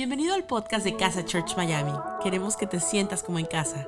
Bienvenido al podcast de Casa Church Miami. Queremos que te sientas como en casa.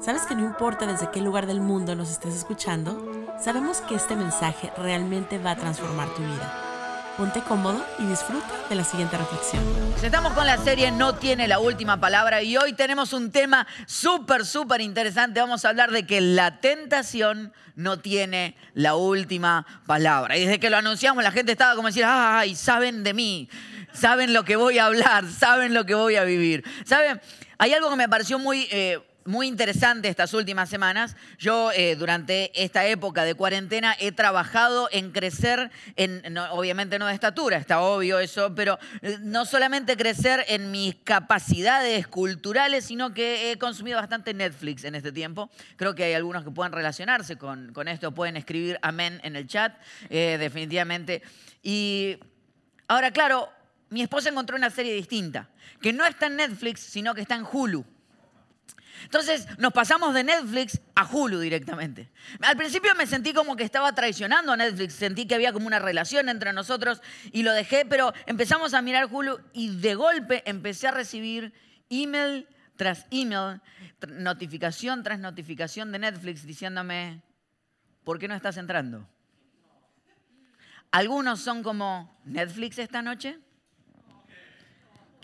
¿Sabes que no importa desde qué lugar del mundo nos estés escuchando? Sabemos que este mensaje realmente va a transformar tu vida. Ponte cómodo y disfruta de la siguiente reflexión. Estamos con la serie No tiene la última palabra y hoy tenemos un tema súper, súper interesante. Vamos a hablar de que la tentación no tiene la última palabra. Y desde que lo anunciamos la gente estaba como decir, ay, saben de mí, saben lo que voy a hablar, saben lo que voy a vivir. ¿Saben? Hay algo que me pareció muy... Eh, muy interesante estas últimas semanas. Yo eh, durante esta época de cuarentena he trabajado en crecer, en, obviamente no de estatura, está obvio eso, pero eh, no solamente crecer en mis capacidades culturales, sino que he consumido bastante Netflix en este tiempo. Creo que hay algunos que puedan relacionarse con, con esto, pueden escribir amén en el chat, definitivamente. Y ahora, claro, mi esposa encontró una serie distinta, que no está en Netflix, sino que está en Hulu. Entonces nos pasamos de Netflix a Hulu directamente. Al principio me sentí como que estaba traicionando a Netflix, sentí que había como una relación entre nosotros y lo dejé, pero empezamos a mirar Hulu y de golpe empecé a recibir email tras email, notificación tras notificación de Netflix diciéndome, ¿por qué no estás entrando? Algunos son como, ¿Netflix esta noche?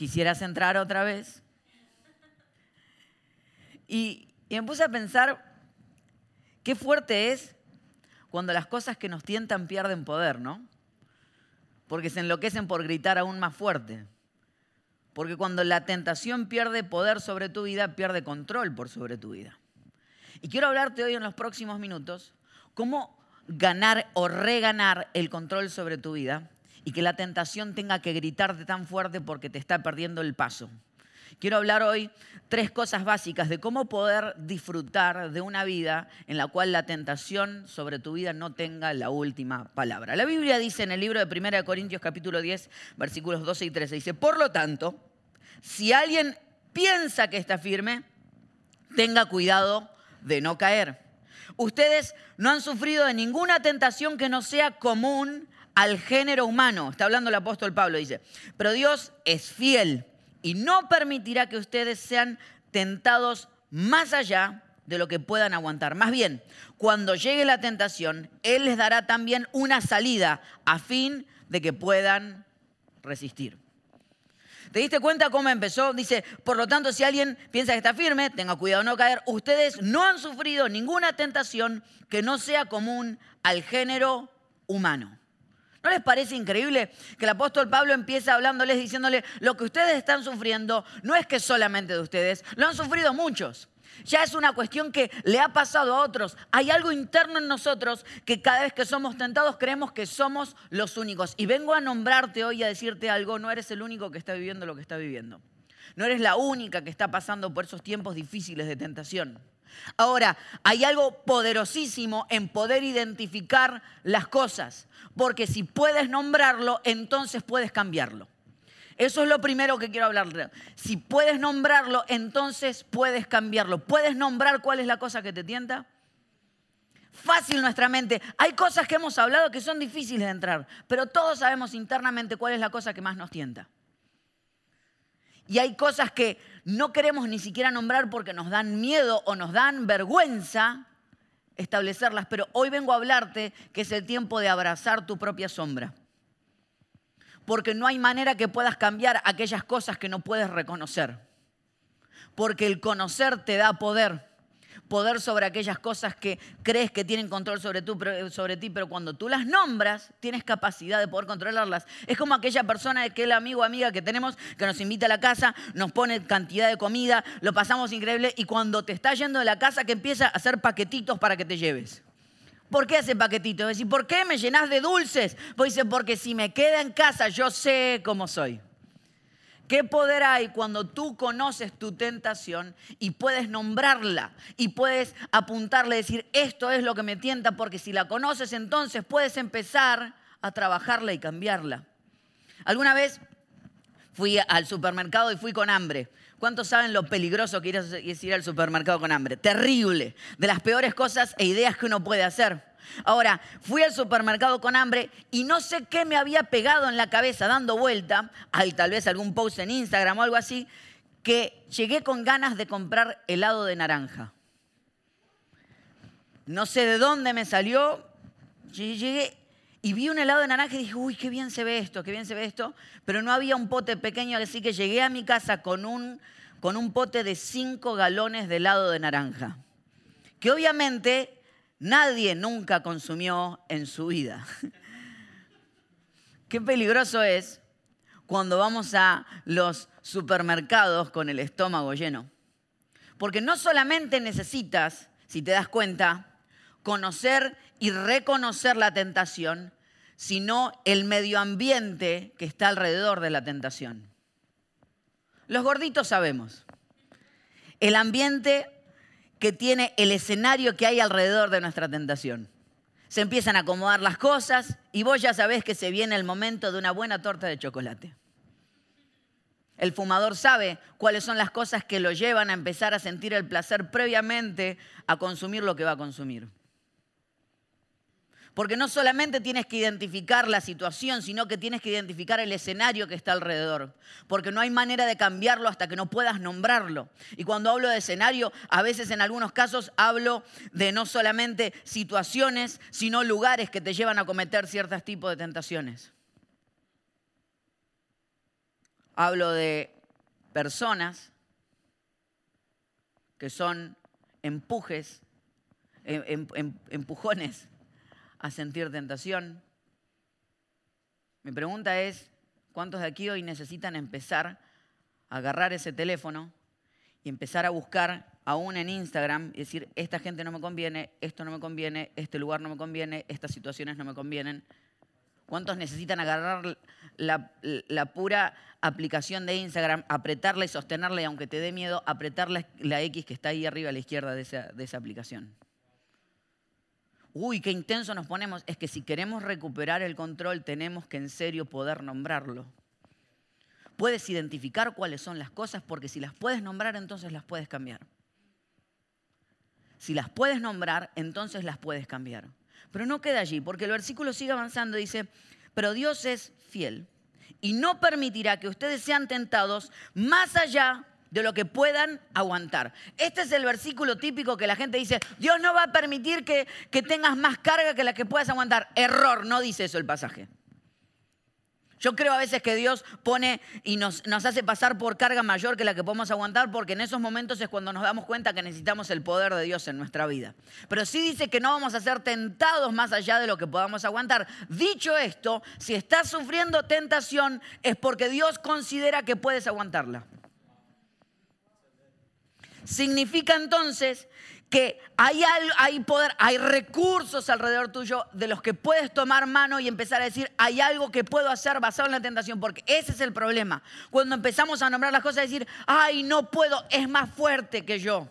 ¿Quisieras entrar otra vez? Y, me puse a pensar qué fuerte es cuando las cosas que nos tientan pierden poder, ¿no? Porque se enloquecen por gritar aún más fuerte. Porque cuando la tentación pierde poder sobre tu vida, pierde control por sobre tu vida. Y quiero hablarte hoy en los próximos minutos cómo ganar o reganar el control sobre tu vida y que la tentación tenga que gritarte tan fuerte porque te está perdiendo el paso. Quiero hablar hoy tres cosas básicas de cómo poder disfrutar de una vida en la cual la tentación sobre tu vida no tenga la última palabra. La Biblia dice en el libro de 1 Corintios capítulo 10, versículos 12 y 13, dice, por lo tanto, si alguien piensa que está firme, tenga cuidado de no caer. Ustedes no han sufrido de ninguna tentación que no sea común al género humano. Está hablando el apóstol Pablo, dice, pero Dios es fiel y no permitirá que ustedes sean tentados más allá de lo que puedan aguantar. Más bien, cuando llegue la tentación, Él les dará también una salida a fin de que puedan resistir. ¿Te diste cuenta cómo empezó? Dice, por lo tanto, si alguien piensa que está firme, tenga cuidado no caer. Ustedes no han sufrido ninguna tentación que no sea común al género humano. ¿No les parece increíble que el apóstol Pablo empieza hablándoles, diciéndole, lo que ustedes están sufriendo no es que solamente de ustedes, lo han sufrido muchos. Ya es una cuestión que le ha pasado a otros. Hay algo interno en nosotros que cada vez que somos tentados creemos que somos los únicos. Y vengo a nombrarte hoy a decirte algo, no eres el único que está viviendo lo que está viviendo. No eres la única que está pasando por esos tiempos difíciles de tentación. Ahora, hay algo poderosísimo en poder identificar las cosas, porque si puedes nombrarlo, entonces puedes cambiarlo. Eso es lo primero que quiero hablar. Si puedes nombrarlo, entonces puedes cambiarlo. ¿Puedes nombrar cuál es la cosa que te tienta? Fácil nuestra mente. Hay cosas que hemos hablado que son difíciles de entrar, pero todos sabemos internamente cuál es la cosa que más nos tienta. Y hay cosas que no queremos ni siquiera nombrar porque nos dan miedo o nos dan vergüenza establecerlas, pero hoy vengo a hablarte que es el tiempo de abrazar tu propia sombra. Porque no hay manera que puedas cambiar aquellas cosas que no puedes reconocer. Porque el conocer te da poder poder sobre aquellas cosas que crees que tienen control sobre, sobre ti, pero cuando tú las nombras, tienes capacidad de poder controlarlas. Es como aquella persona, aquel amigo o amiga que tenemos que nos invita a la casa, nos pone cantidad de comida, lo pasamos increíble y cuando te está yendo de la casa que empieza a hacer paquetitos para que te lleves. ¿Por qué hace paquetitos? Es decir, ¿por qué me llenas de dulces? Pues dice, porque si me queda en casa yo sé cómo soy. ¿Qué poder hay cuando tú conoces tu tentación y puedes nombrarla y puedes apuntarle, decir, esto es lo que me tienta, porque si la conoces entonces puedes empezar a trabajarla y cambiarla? ¿Alguna vez fui al supermercado y fui con hambre. ¿Cuántos saben lo peligroso que es ir al supermercado con hambre? Terrible. De las peores cosas e ideas que uno puede hacer. Ahora, fui al supermercado con hambre y no sé qué me había pegado en la cabeza dando vuelta, hay tal vez algún post en Instagram o algo así, que llegué con ganas de comprar helado de naranja. No sé de dónde me salió, llegué y vi un helado de naranja y dije, uy, qué bien se ve esto, qué bien se ve esto, pero no había un pote pequeño, así que llegué a mi casa con un, con un pote de 5 galones de helado de naranja, que obviamente nadie nunca consumió en su vida. Qué peligroso es cuando vamos a los supermercados con el estómago lleno. Porque no solamente necesitas, si te das cuenta, conocer y reconocer la tentación, sino el medio ambiente que está alrededor de la tentación. Los gorditos sabemos. El ambiente que tiene el escenario que hay alrededor de nuestra tentación. Se empiezan a acomodar las cosas y vos ya sabés que se viene el momento de una buena torta de chocolate. El fumador sabe cuáles son las cosas que lo llevan a empezar a sentir el placer previamente a consumir lo que va a consumir. Porque no solamente tienes que identificar la situación, sino que tienes que identificar el escenario que está alrededor. Porque no hay manera de cambiarlo hasta que no puedas nombrarlo. Y cuando hablo de escenario, a veces en algunos casos hablo de no solamente situaciones, sino lugares que te llevan a cometer ciertos tipos de tentaciones. Hablo de personas que son empujes, em, em, em, empujones a sentir tentación. Mi pregunta es, ¿cuántos de aquí hoy necesitan empezar a agarrar ese teléfono y empezar a buscar aún en Instagram y decir, esta gente no me conviene, esto no me conviene, este lugar no me conviene, estas situaciones no me convienen? ¿Cuántos necesitan agarrar la, pura aplicación de Instagram, apretarla y sostenerla y aunque te dé miedo, apretar la, X que está ahí arriba a la izquierda de esa aplicación? Uy, qué intenso nos ponemos, es que si queremos recuperar el control tenemos que en serio poder nombrarlo. Puedes identificar cuáles son las cosas porque si las puedes nombrar entonces las puedes cambiar. Si las puedes nombrar entonces las puedes cambiar. Pero no queda allí porque el versículo sigue avanzando y dice, pero Dios es fiel y no permitirá que ustedes sean tentados más allá de lo que puedan aguantar. Este es el versículo típico que la gente dice, Dios no va a permitir que, tengas más carga que la que puedas aguantar. Error, no dice eso el pasaje. Yo creo a veces que Dios pone y nos, nos, hace pasar por carga mayor que la que podemos aguantar, porque en esos momentos es cuando nos damos cuenta que necesitamos el poder de Dios en nuestra vida. Pero sí dice que no vamos a ser tentados más allá de lo que podamos aguantar. Dicho esto, si estás sufriendo tentación es porque Dios considera que puedes aguantarla. Significa entonces que hay, hay poder, hay recursos alrededor tuyo de los que puedes tomar mano y empezar a decir, hay algo que puedo hacer basado en la tentación, porque ese es el problema. Cuando empezamos a nombrar las cosas, decir, ay, no puedo, es más fuerte que yo.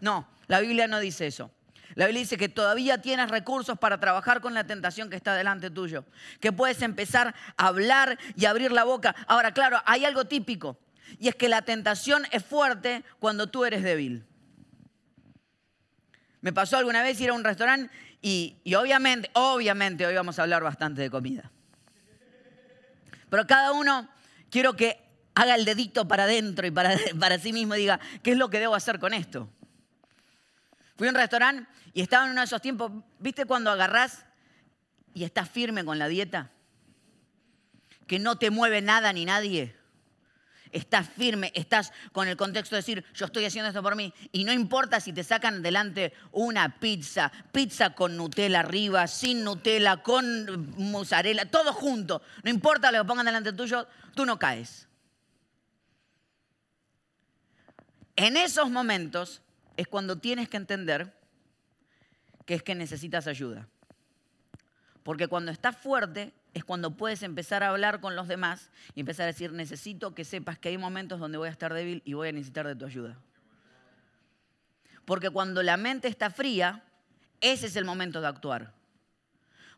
No, la Biblia no dice eso. La Biblia dice que todavía tienes recursos para trabajar con la tentación que está delante tuyo, que puedes empezar a hablar y abrir la boca. Ahora, claro, hay algo típico. Y es que la tentación es fuerte cuando tú eres débil. Me pasó alguna vez ir a un restaurante y, obviamente, obviamente hoy vamos a hablar bastante de comida. Pero cada uno quiero que haga el dedito para adentro y para, sí mismo y diga, ¿qué es lo que debo hacer con esto? Fui a un restaurante y estaba en uno de esos tiempos, ¿viste cuando agarrás y estás firme con la dieta? Que no te mueve nada ni nadie estás firme, estás con el contexto de decir, yo estoy haciendo esto por mí. Y no importa si te sacan delante una pizza, pizza con Nutella arriba, sin Nutella, con mozzarella, todo junto. No importa lo que pongan delante tuyo, tú no caes. En esos momentos es cuando tienes que entender que es que necesitas ayuda. Porque cuando estás fuerte, es cuando puedes empezar a hablar con los demás y empezar a decir, necesito que sepas que hay momentos donde voy a estar débil y voy a necesitar de tu ayuda. Porque cuando la mente está fría, ese es el momento de actuar.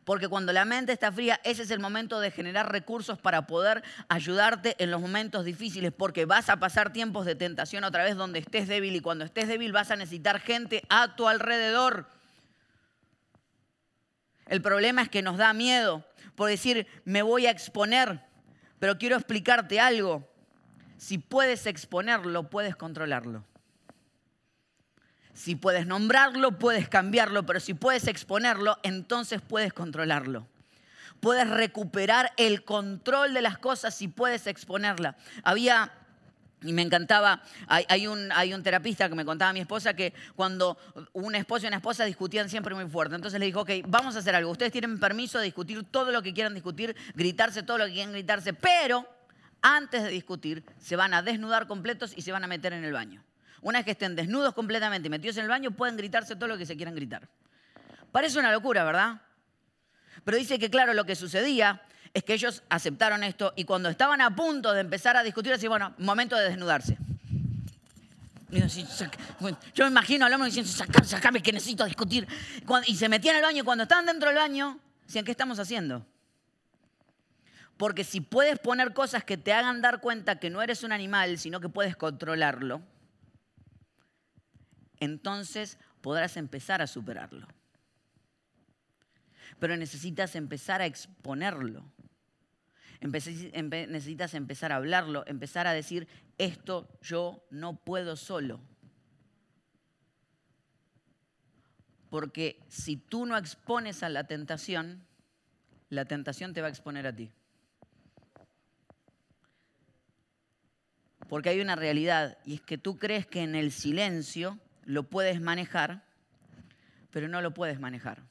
Porque cuando la mente está fría, ese es el momento de generar recursos para poder ayudarte en los momentos difíciles, porque vas a pasar tiempos de tentación otra vez donde estés débil y cuando estés débil vas a necesitar gente a tu alrededor. El problema es que nos da miedo por decir, me voy a exponer, pero quiero explicarte algo. Si puedes exponerlo, puedes controlarlo. Si puedes nombrarlo, puedes cambiarlo, pero si puedes exponerlo, entonces puedes controlarlo. Puedes recuperar el control de las cosas si puedes exponerla. Había y me encantaba, hay, un, hay, un, terapista que me contaba a mi esposa que cuando un esposo y una esposa discutían siempre muy fuerte. Entonces le dijo, ok, vamos a hacer algo. Ustedes tienen permiso de discutir todo lo que quieran discutir, gritarse todo lo que quieran gritarse, pero antes de discutir se van a desnudar completos y se van a meter en el baño. Una vez que estén desnudos completamente y metidos en el baño, pueden gritarse todo lo que se quieran gritar. Parece una locura, ¿verdad? Pero dice que, claro, lo que sucedía es que ellos aceptaron esto y cuando estaban a punto de empezar a discutir, así, bueno, momento de desnudarse. Yo me imagino al hombre diciendo, sacame, sacame que necesito discutir. Y se metían al baño y cuando estaban dentro del baño, decían, ¿qué estamos haciendo? Porque si puedes poner cosas que te hagan dar cuenta que no eres un animal, sino que puedes controlarlo, entonces podrás empezar a superarlo. Pero necesitas empezar a exponerlo. Necesitas empezar a hablarlo, empezar a decir, esto yo no puedo solo. Porque si tú no expones a la tentación, la tentación te va a exponer a ti. Porque hay una realidad y es que tú crees que en el silencio lo puedes manejar, pero no lo puedes manejar.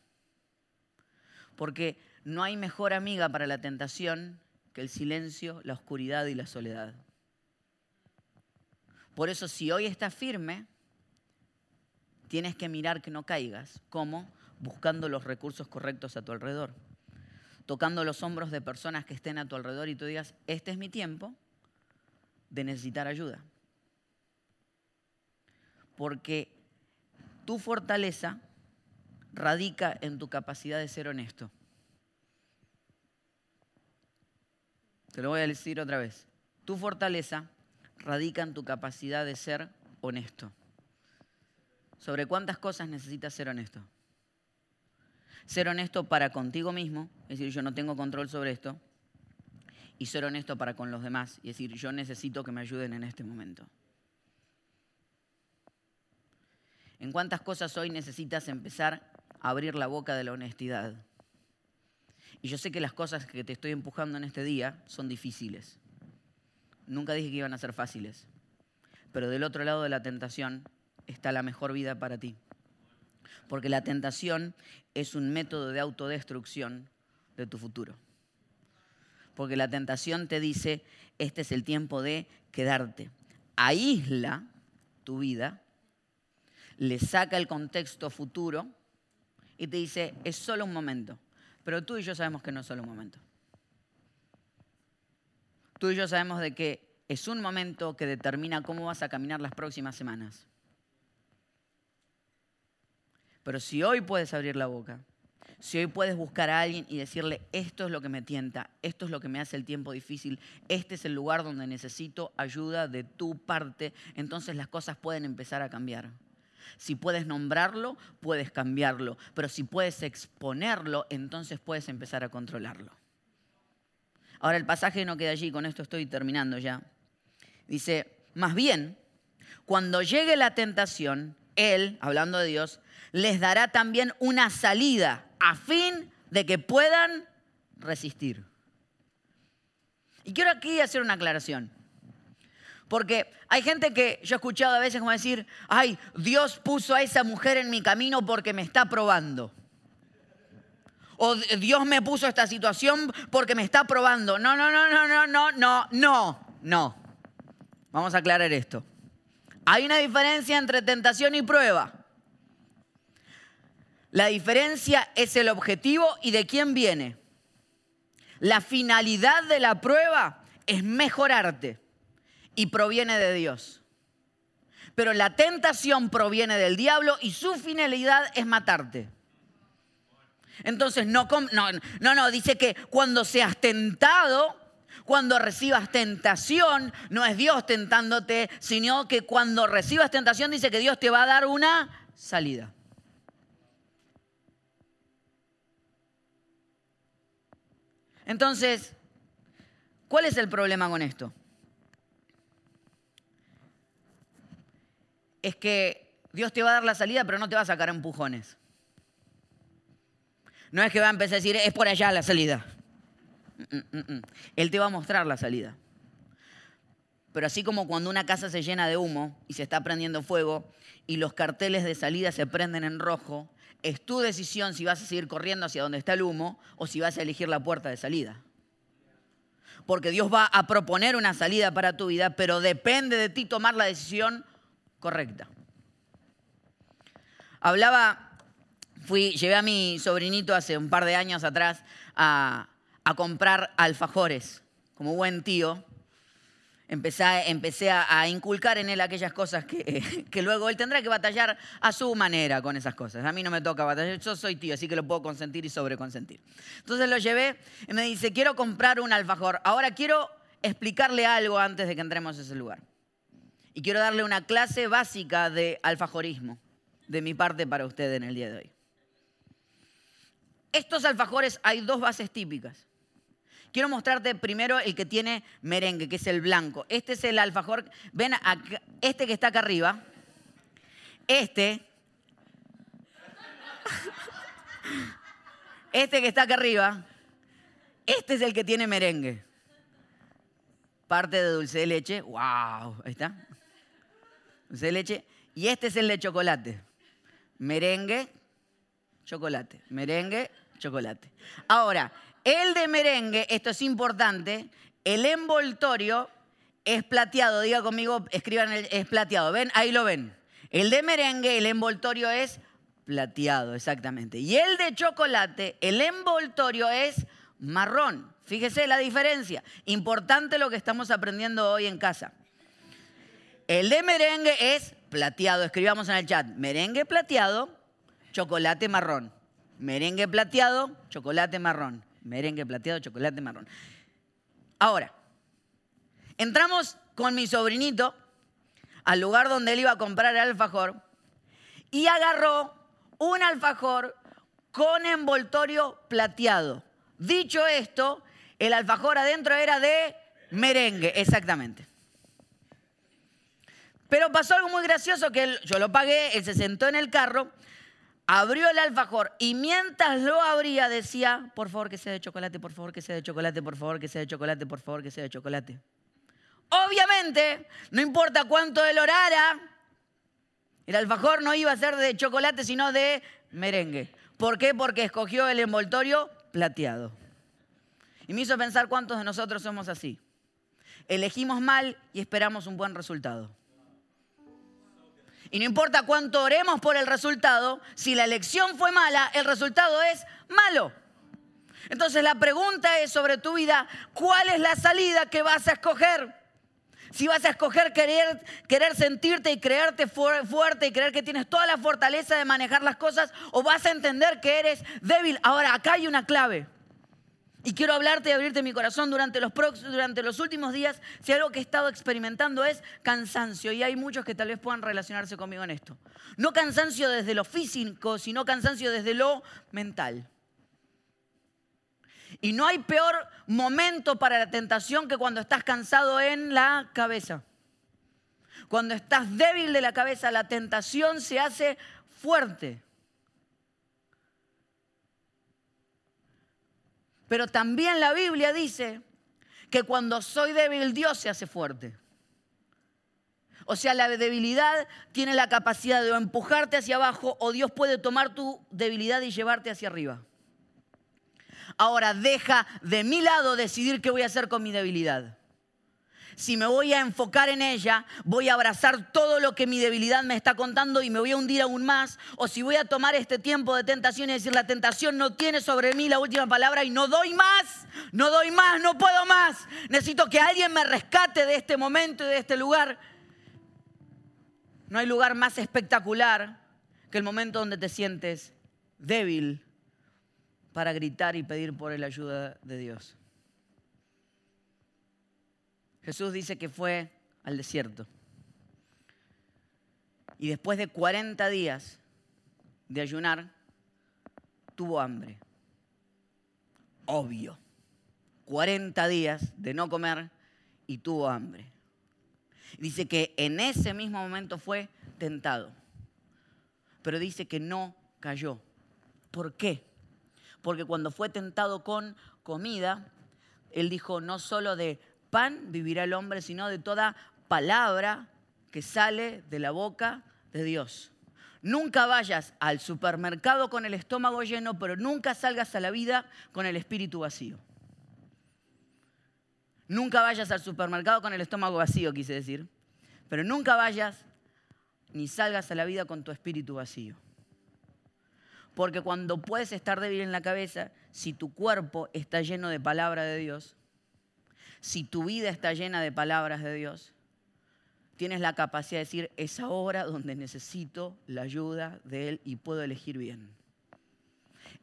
Porque no hay mejor amiga para la tentación que el silencio, la oscuridad y la soledad. Por eso si hoy estás firme, tienes que mirar que no caigas. ¿Cómo? Buscando los recursos correctos a tu alrededor. Tocando los hombros de personas que estén a tu alrededor y tú digas, este es mi tiempo de necesitar ayuda porque tu fortaleza radica en tu capacidad de ser honesto. Te lo voy a decir otra vez. Tu fortaleza radica en tu capacidad de ser honesto. ¿Sobre cuántas cosas necesitas ser honesto? Ser honesto para contigo mismo, es decir, yo no tengo control sobre esto, y ser honesto para con los demás, es decir, yo necesito que me ayuden en este momento. ¿En cuántas cosas hoy necesitas empezar a abrir la boca de la honestidad? Y yo sé que las cosas que te estoy empujando en este día son difíciles. Nunca dije que iban a ser fáciles. Pero del otro lado de la tentación está la mejor vida para ti. Porque la tentación es un método de autodestrucción de tu futuro. Porque la tentación te dice, este es el tiempo de quedarte. Aísla tu vida le saca el contexto futuro y te dice, es solo un momento. Pero tú y yo sabemos que no es solo un momento. Tú y yo sabemos de que es un momento que determina cómo vas a caminar las próximas semanas. Pero si hoy puedes abrir la boca, si hoy puedes buscar a alguien y decirle, esto es lo que me tienta, esto es lo que me hace el tiempo difícil, este es el lugar donde necesito ayuda de tu parte, entonces las cosas pueden empezar a cambiar. Si puedes nombrarlo, puedes cambiarlo. Pero si puedes exponerlo, entonces puedes empezar a controlarlo. Ahora el pasaje no queda allí, con esto estoy terminando ya. Dice, más bien, cuando llegue la tentación, Él, hablando de Dios, les dará también una salida a fin de que puedan resistir. Y quiero aquí hacer una aclaración. Porque hay gente que yo he escuchado a veces como decir, ay, Dios puso a esa mujer en mi camino porque me está probando. O Dios me puso esta situación porque me está probando. No, no, no, no, no, no, no, no, no. Vamos a aclarar esto. Hay una diferencia entre tentación y prueba. La diferencia es el objetivo y de quién viene. La finalidad de la prueba es mejorarte y proviene de Dios. Pero la tentación proviene del diablo y su finalidad es matarte. Entonces, no, no, no, no, dice que cuando seas tentado, cuando recibas tentación, no es Dios tentándote, sino que cuando recibas tentación dice que Dios te va a dar una salida. Entonces, ¿cuál es el problema con esto? Es que Dios te va a dar la salida, pero no te va a sacar empujones. No es que va a empezar a decir, es por allá la salida. Mm, mm, mm, Él te va a mostrar la salida. Pero así como cuando una casa se llena de humo y se está prendiendo fuego y los carteles de salida se prenden en rojo, es tu decisión si vas a seguir corriendo hacia donde está el humo o si vas a elegir la puerta de salida. Porque Dios va a proponer una salida para tu vida, pero depende de ti tomar la decisión correcta. Hablaba, fui, llevé a mi sobrinito hace un par de años atrás a, a comprar alfajores, como buen tío. Empecé, empecé a, inculcar en él aquellas cosas que, que, luego él tendrá que batallar a su manera con esas cosas. A mí no me toca batallar, yo soy tío, así que lo puedo consentir y sobreconsentir. Entonces lo llevé y me dice, quiero comprar un alfajor. Ahora quiero explicarle algo antes de que entremos a ese lugar. Y quiero darle una clase básica de alfajorismo de mi parte para usted en el día de hoy. Estos alfajores hay dos bases típicas. Quiero mostrarte primero el que tiene merengue, que es el blanco. Este es el alfajor. Ven, acá, este que está acá arriba. Este. Este que está acá arriba. Este es el que tiene merengue. Parte de dulce de leche. ¡Wow! Ahí está. Leche. Y este es el de chocolate. Merengue, chocolate. Merengue, chocolate. Ahora, el de merengue, esto es importante, el envoltorio es plateado. Diga conmigo, escriban, es plateado. ¿Ven? Ahí lo ven. El de merengue, el envoltorio es plateado, exactamente. Y el de chocolate, el envoltorio es marrón. Fíjese la diferencia. Importante lo que estamos aprendiendo hoy en casa. El de merengue es plateado. Escribamos en el chat. Merengue plateado, chocolate marrón. Merengue plateado, chocolate marrón merengue plateado, chocolate marrón. Ahora, entramos con mi sobrinito al lugar donde él iba a comprar el alfajor y agarró un alfajor con envoltorio plateado. Dicho esto, el alfajor adentro era de merengue, exactamente. Pero pasó algo muy gracioso que yo lo pagué, él se sentó en el carro abrió el alfajor y mientras lo abría decía, por favor que sea de chocolate, por favor que sea de chocolate, por favor que sea de chocolate, por favor que sea de chocolate. Obviamente, no importa cuánto él orara, el alfajor no iba a ser de chocolate, sino de merengue. ¿Por qué? Porque escogió el envoltorio plateado. Y me hizo pensar cuántos de nosotros somos así. Elegimos mal y esperamos un buen resultado. Y no importa cuánto oremos por el resultado, si la elección fue mala, el resultado es malo. Entonces la pregunta es sobre tu vida, ¿cuál es la salida que vas a escoger? Si vas a escoger querer, querer sentirte y creerte fuerte y creer que tienes toda la fortaleza de manejar las cosas, o vas a entender que eres débil. Ahora, acá hay una clave. Y quiero hablarte y abrirte mi corazón durante los, durante los últimos días. Si algo que he estado experimentando es cansancio, y hay muchos que tal vez puedan relacionarse conmigo en esto. No cansancio desde lo físico, sino cansancio desde lo mental. Y no hay peor momento para la tentación que cuando estás cansado en la cabeza. Cuando estás débil de la cabeza, la tentación se hace fuerte. Pero también la Biblia dice que cuando soy débil, Dios se hace fuerte. O sea, la debilidad tiene la capacidad de empujarte hacia abajo o Dios puede tomar tu debilidad y llevarte hacia arriba. Ahora deja de mi lado decidir qué voy a hacer con mi debilidad si me voy a enfocar en ella, voy a abrazar todo lo que mi debilidad me está contando y me voy a hundir aún más, o si voy a tomar este tiempo de tentación y decir, la tentación no tiene sobre mí la última palabra y no doy más, no doy más, no puedo más, necesito que alguien me rescate de este momento y de este lugar. No hay lugar más espectacular que el momento donde te sientes débil para gritar y pedir por la ayuda de Dios. Jesús dice que fue al desierto. Y después de 40 días de ayunar, tuvo hambre. Obvio. 40 días de no comer y tuvo hambre. Dice que en ese mismo momento fue tentado. Pero dice que no cayó. ¿Por qué? Porque cuando fue tentado con comida, él dijo, no solo de pan vivirá el hombre, sino de toda palabra que sale de la boca de Dios. Nunca vayas al supermercado con el estómago lleno, pero nunca salgas a la vida con el espíritu vacío. Nunca vayas al supermercado con el estómago vacío, quise decir. Pero nunca vayas ni salgas a la vida con tu espíritu vacío. Porque cuando puedes estar débil en la cabeza, si tu cuerpo está lleno de palabra de Dios, si tu vida está llena de palabras de Dios, tienes la capacidad de decir, es ahora donde necesito la ayuda de Él y puedo elegir bien.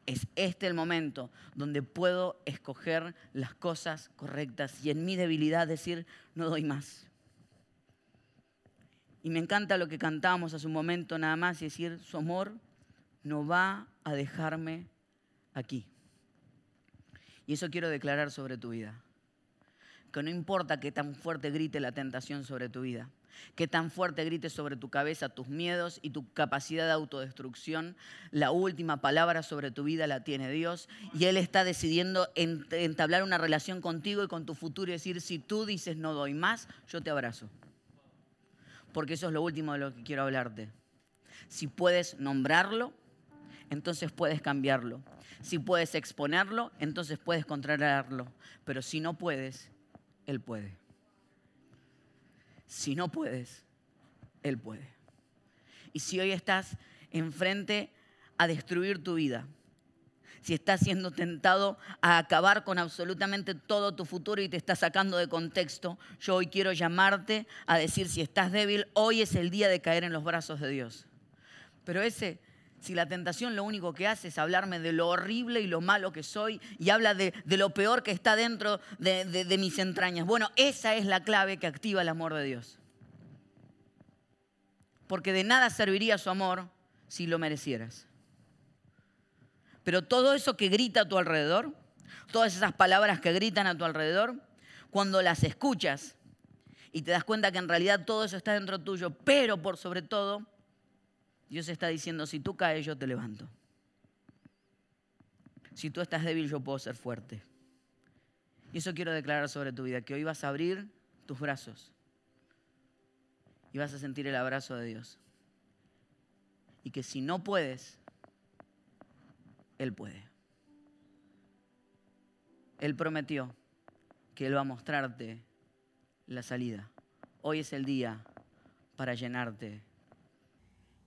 Es este el momento donde puedo escoger las cosas correctas y en mi debilidad decir, no doy más. Y me encanta lo que cantamos hace un momento nada más y decir, su amor no va a dejarme aquí. Y eso quiero declarar sobre tu vida. Que no importa qué tan fuerte grite la tentación sobre tu vida, que tan fuerte grite sobre tu cabeza tus miedos y tu capacidad de autodestrucción, la última palabra sobre tu vida la tiene Dios y Él está decidiendo entablar una relación contigo y con tu futuro y decir, si tú dices no doy más, yo te abrazo. Porque eso es lo último de lo que quiero hablarte. Si puedes nombrarlo, entonces puedes cambiarlo. Si puedes exponerlo, entonces puedes contrarlo. Pero si no puedes, Él puede. Si no puedes, Él puede. Y si hoy estás enfrente a destruir tu vida, si estás siendo tentado a acabar con absolutamente todo tu futuro y te está sacando de contexto, yo hoy quiero llamarte a decir, si estás débil, hoy es el día de caer en los brazos de Dios. Pero ese si la tentación lo único que hace es hablarme de lo horrible y lo malo que soy y habla de, lo peor que está dentro de, de mis entrañas. Bueno, esa es la clave que activa el amor de Dios. Porque de nada serviría su amor si lo merecieras. Pero todo eso que grita a tu alrededor, todas esas palabras que gritan a tu alrededor, cuando las escuchas y te das cuenta que en realidad todo eso está dentro tuyo, pero por sobre todo Dios está diciendo, si tú caes, yo te levanto. Si tú estás débil, yo puedo ser fuerte. Y eso quiero declarar sobre tu vida, que hoy vas a abrir tus brazos y vas a sentir el abrazo de Dios. Y que si no puedes, Él puede. Él prometió que Él va a mostrarte la salida. Hoy es el día para llenarte